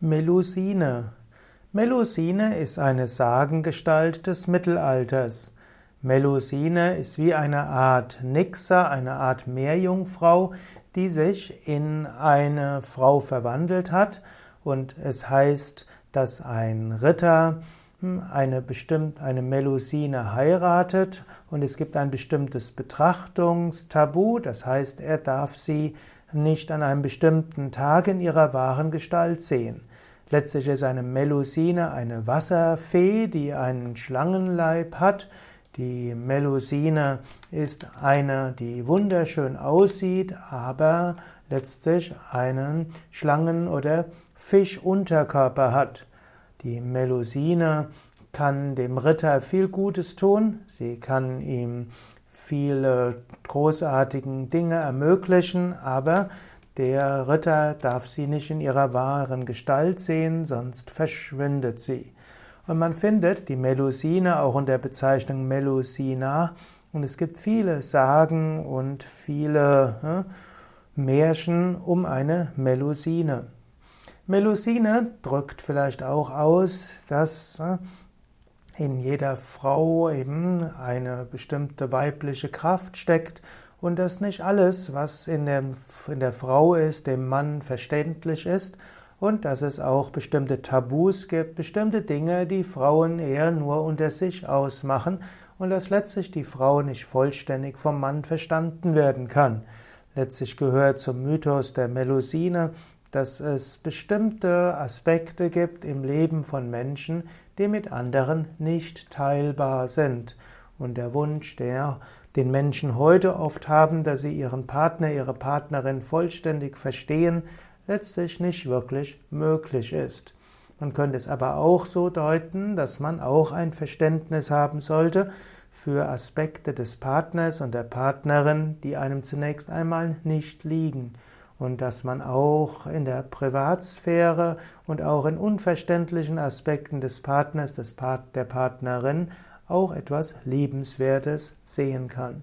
Melusine. Melusine ist eine Sagengestalt des Mittelalters. Melusine ist wie eine Art Nixer, eine Art Meerjungfrau, die sich in eine Frau verwandelt hat. Und es heißt, dass ein Ritter hm, eine bestimmte, eine Melusine heiratet und es gibt ein bestimmtes Betrachtungstabu, das heißt, er darf sie nicht an einem bestimmten Tag in ihrer wahren Gestalt sehen. Letztlich ist eine Melusine eine Wasserfee, die einen Schlangenleib hat. Die Melusine ist eine, die wunderschön aussieht, aber letztlich einen Schlangen- oder Fischunterkörper hat. Die Melusine kann dem Ritter viel Gutes tun, sie kann ihm viele großartigen Dinge ermöglichen, aber der Ritter darf sie nicht in ihrer wahren Gestalt sehen, sonst verschwindet sie. Und man findet die Melusine auch unter Bezeichnung Melusina. Und es gibt viele Sagen und viele äh, Märchen um eine Melusine. Melusine drückt vielleicht auch aus, dass äh, in jeder Frau eben eine bestimmte weibliche Kraft steckt und dass nicht alles, was in der, in der Frau ist, dem Mann verständlich ist und dass es auch bestimmte Tabus gibt, bestimmte Dinge, die Frauen eher nur unter sich ausmachen und dass letztlich die Frau nicht vollständig vom Mann verstanden werden kann. Letztlich gehört zum Mythos der Melusine, dass es bestimmte Aspekte gibt im Leben von Menschen, die mit anderen nicht teilbar sind. Und der Wunsch, der den Menschen heute oft haben, dass sie ihren Partner, ihre Partnerin vollständig verstehen, letztlich nicht wirklich möglich ist. Man könnte es aber auch so deuten, dass man auch ein Verständnis haben sollte für Aspekte des Partners und der Partnerin, die einem zunächst einmal nicht liegen und dass man auch in der Privatsphäre und auch in unverständlichen Aspekten des Partners, des Part der Partnerin auch etwas Liebenswertes sehen kann.